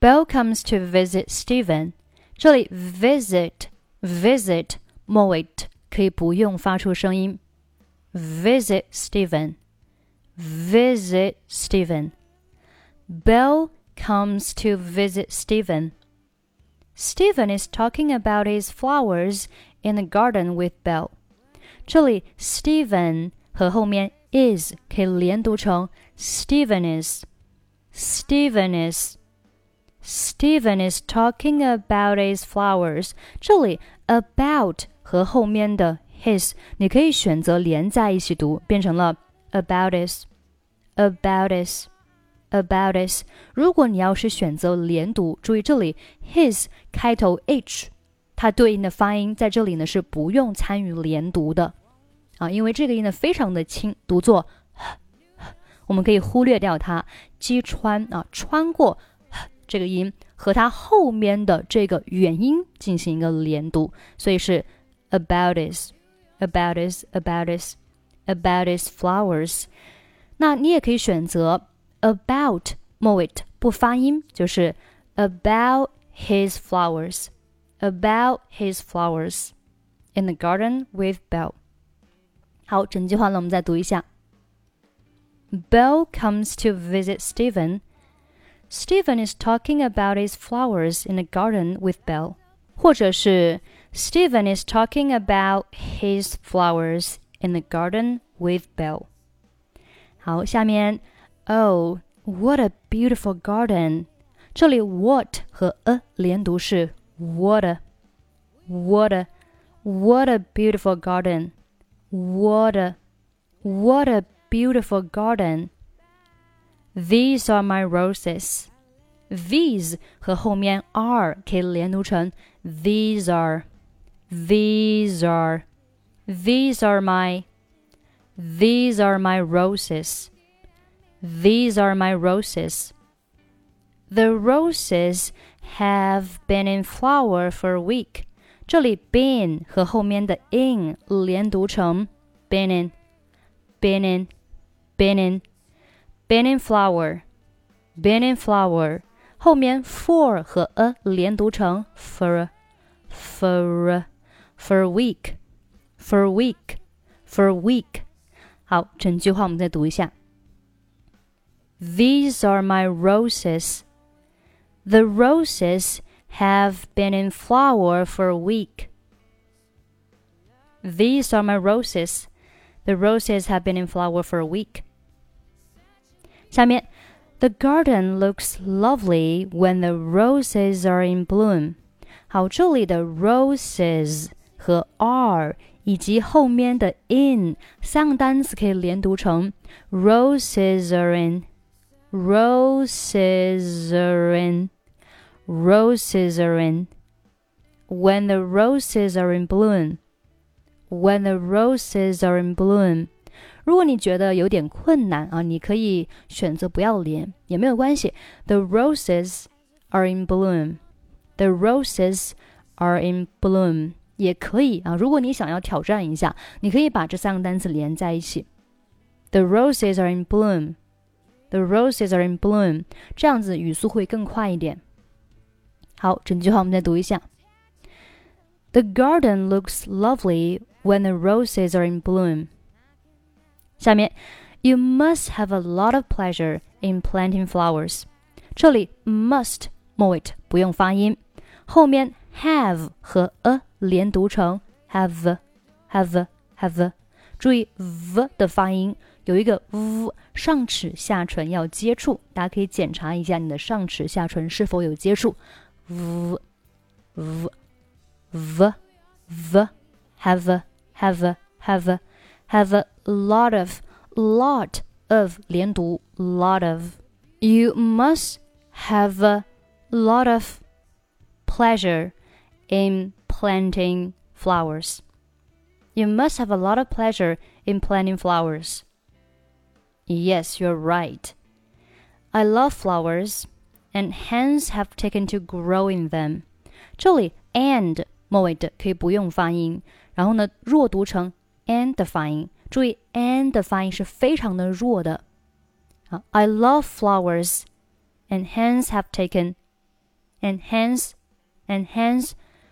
Bell comes to visit Steven. Steven。这里 visit visit 末尾可以不用发出声音。Visit Steven. Bell comes to visit Steven. Steven is talking about his flowers in the garden with Bill。这里 Steven 和后面 is 可以连读成 Steven is. Steven is。Stephen is talking about his flowers. 这里 about 和后面的 his 你可以选择连在一起读，变成了 about his, about his, about his。如果你要是选择连读，注意这里 his 开头 h，它对应的发音在这里呢是不用参与连读的啊，因为这个音呢非常的轻，读作，我们可以忽略掉它击穿啊，穿过这个音和它后面的这个元音进行一个连读，所以是 about is about is about is about is flowers。那你也可以选择 about 末尾不发音，就是 about his flowers about his flowers in the garden with Belle。好，整句话呢，我们再读一下。Belle comes to visit Steven Steven is talking about his flowers in the garden with Belle，或者是 Steven is talking about his flowers in the garden with Belle。好，下面 Oh, what a beautiful garden！这里 what 和 a 连读是 what a what a what a beautiful garden what a what a beautiful garden。These are my roses. These 和后面 are 可以连读成 these are these are these are my these are my roses. These are my roses. The roses have been in flower for a week. 这里 been 和后面的 in 连读成 been in, been in, been in, been in flower, been in flower. 后面 for 和 a 连读成 for, for for a week, for a week, for a week。好，整句话我们再读一下。These are my roses. The roses have been in flower for a week. These are my roses. The roses have been in flower for a week. 下面，The garden looks lovely when the roses are in bloom. 好，这里的 roses 和 are 以及后面的 in 三个单词可以连读成 roses are in, roses are in, roses are in. When the roses are in bloom, when the roses are in bloom. 如果你觉得有点困难啊，你可以选择不要连，也没有关系。The roses are in bloom. The roses are in bloom. 也可以啊。如果你想要挑战一下，你可以把这三个单词连在一起。The roses are in bloom. The roses are in bloom. 这样子语速会更快一点。好，整句话我们再读一下。The garden looks lovely when the roses are in bloom. 下面，You must have a lot of pleasure in planting flowers. 这里 must m o it 不用发音，后面 have 和 a 连读成 have have have，注意 v 的发音有一个 v 上齿下唇要接触，大家可以检查一下你的上齿下唇是否有接触。v v v v have have have have a lot of lot of 连读 lot of you must have a lot of pleasure in planting flowers. You must have a lot of pleasure in planting flowers. Yes, you're right. I love flowers, and hence have taken to growing them. 这里 and 末尾的可以不用发音，然后呢，弱读成 and 的发音。注意 and 的发音是非常的弱的。啊，I love flowers, and hence have taken enhance，enhance，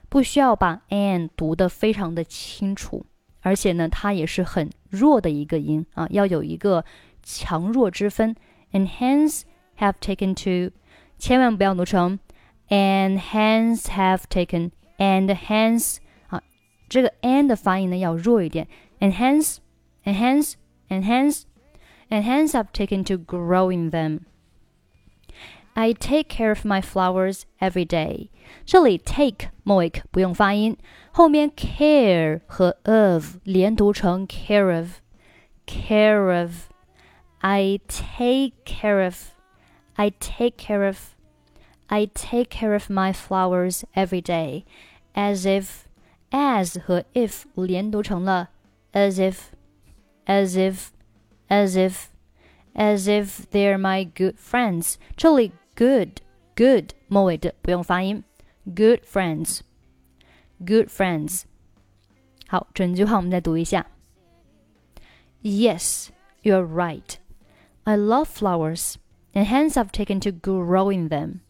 不需要把 an 读得非常的清楚，而且呢，它也是很弱的一个音啊，要有一个强弱之分。enhance have taken to，千万不要读成 and hence have taken and hence 啊，这个 and 的发音呢要弱一点 ，enhance，enhance，enhance，enhance have taken to growing them。I take care of my flowers every day。这里 take 末尾不用发音，后面 care 和 of 连读成 care of care of。I take care of I take care of I take care of my flowers every day, as if as 和 if 连读成了 as if as if as if as if they're my good friends。这里 good good 末尾的不用发音，good friends good friends。好，整句话我们再读一下。Yes, you're right. I love flowers, and hence I've taken to growing them.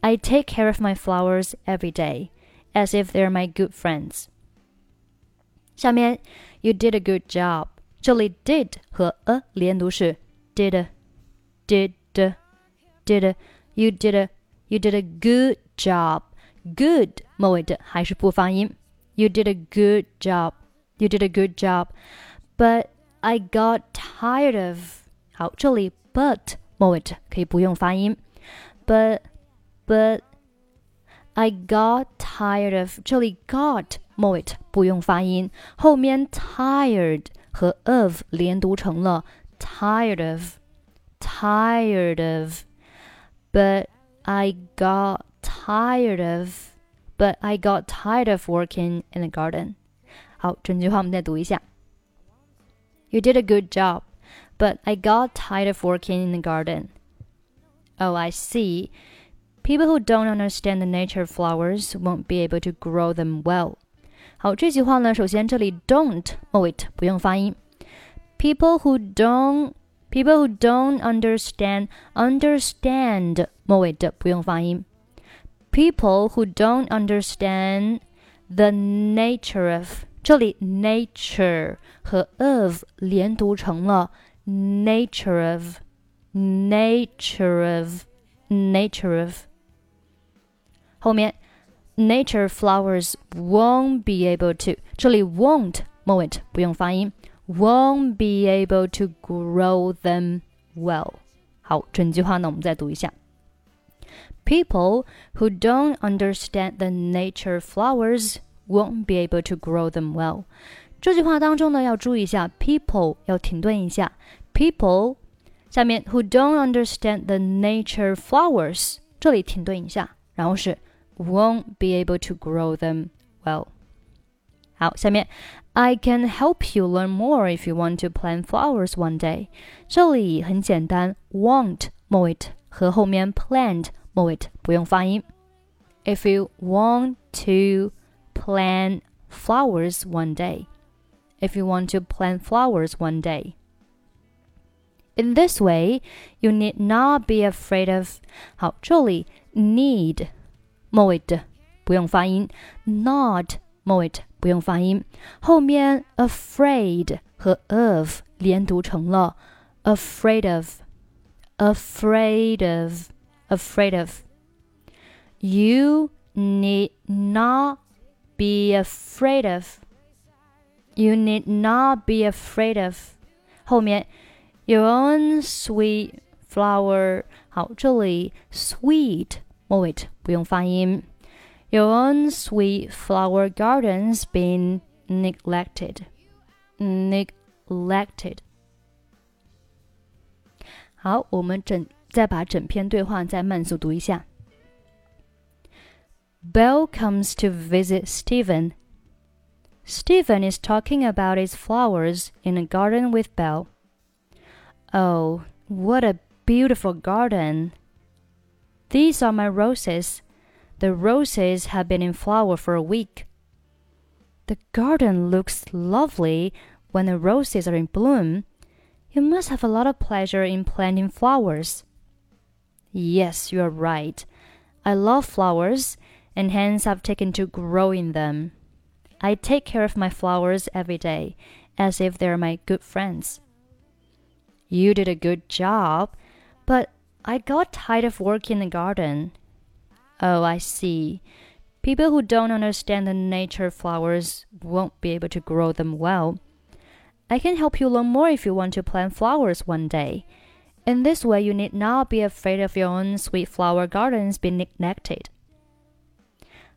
I take care of my flowers every day, as if they're my good friends. 下面，You did a good job。这里 did 和 a 连读是 did did did you did a you did a good job. Good 末尾的还是不发音。You did a good job. You did a good job. But I got tired of 好，这里 but 末尾的可以不用发音。But but I got tired of 这里 got 末尾的不用发音，后面 tired 和 of 连读成了 tired of tired of but I got tired of, but I got tired of working in the garden. 好，整句话我们再读一下。You did a good job, but I got tired of working in the garden. Oh, I see. People who don't understand the nature of flowers won't be able to grow them well. 好，这句话呢，首先这里 don't 末尾不用发音。People who don't People who don't understand understand 末尾的不用发音。People who don't understand the nature of 这里 nature 和 of 连读成了 nature of nature of nature of 后面 nature flowers won't be able to 这里 won't 末尾不用发音。won't be able to grow them well. 好，整句话呢，我们再读一下。People who don't understand the nature of flowers won't be able to grow them well. 这句话当中呢，要注意一下，people 要停顿一下。People 下面 who don't understand the nature of flowers，这里停顿一下，然后是 won't be able to grow them well。好，下面 I can help you learn more if you want to plant flowers one day。这里很简单，want 末尾和后面 plant 末尾不用发音。If you want to plant flowers one day. If you want to plant flowers one day. In this way, you need not be afraid of. 好，这里 need 末尾的不用发音，not 末尾不用发音，后面 afraid 和 of 连读成了 afraid of，afraid of，afraid of。You need not be afraid of. You need not be afraid of. 后面 your own sweet flower，好，这里 sweet move it 不用发音。Your own sweet flower garden's been neglected. Neglected. Bell comes to visit Steven. Steven is talking about his flowers in a garden with Bell. Oh, what a beautiful garden! These are my roses. The roses have been in flower for a week. The garden looks lovely when the roses are in bloom. You must have a lot of pleasure in planting flowers. Yes, you are right. I love flowers, and hence I've taken to growing them. I take care of my flowers every day, as if they're my good friends. You did a good job, but I got tired of working in the garden. Oh, I see. People who don't understand the nature of flowers won't be able to grow them well. I can help you learn more if you want to plant flowers one day. In this way, you need not be afraid of your own sweet flower gardens being neglected.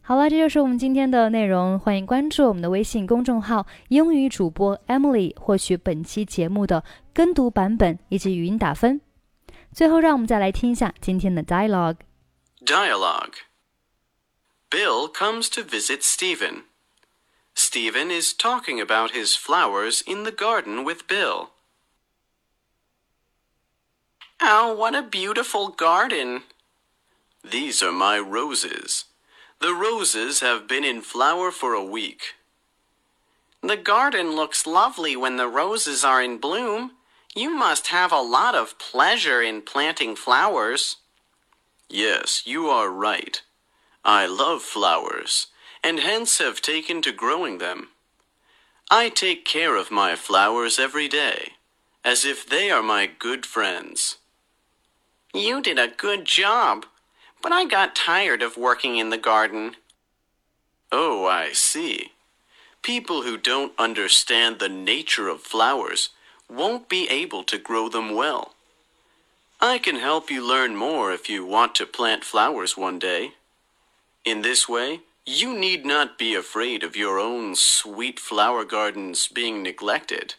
好了，这就是我们今天的内容。欢迎关注我们的微信公众号“英语主播 Emily”，获取本期节目的跟读版本以及语音打分。 最后，让我们再来听一下今天的 dialogue。Dialogue. Bill comes to visit Steven. Steven is talking about his flowers in the garden with Bill. Oh, what a beautiful garden! These are my roses. The roses have been in flower for a week. The garden looks lovely when the roses are in bloom. You must have a lot of pleasure in planting flowers. Yes, you are right. I love flowers, and hence have taken to growing them. I take care of my flowers every day, as if they are my good friends. You did a good job, but I got tired of working in the garden. Oh, I see. People who don't understand the nature of flowers won't be able to grow them well. I can help you learn more if you want to plant flowers one day. In this way, you need not be afraid of your own sweet flower gardens being neglected.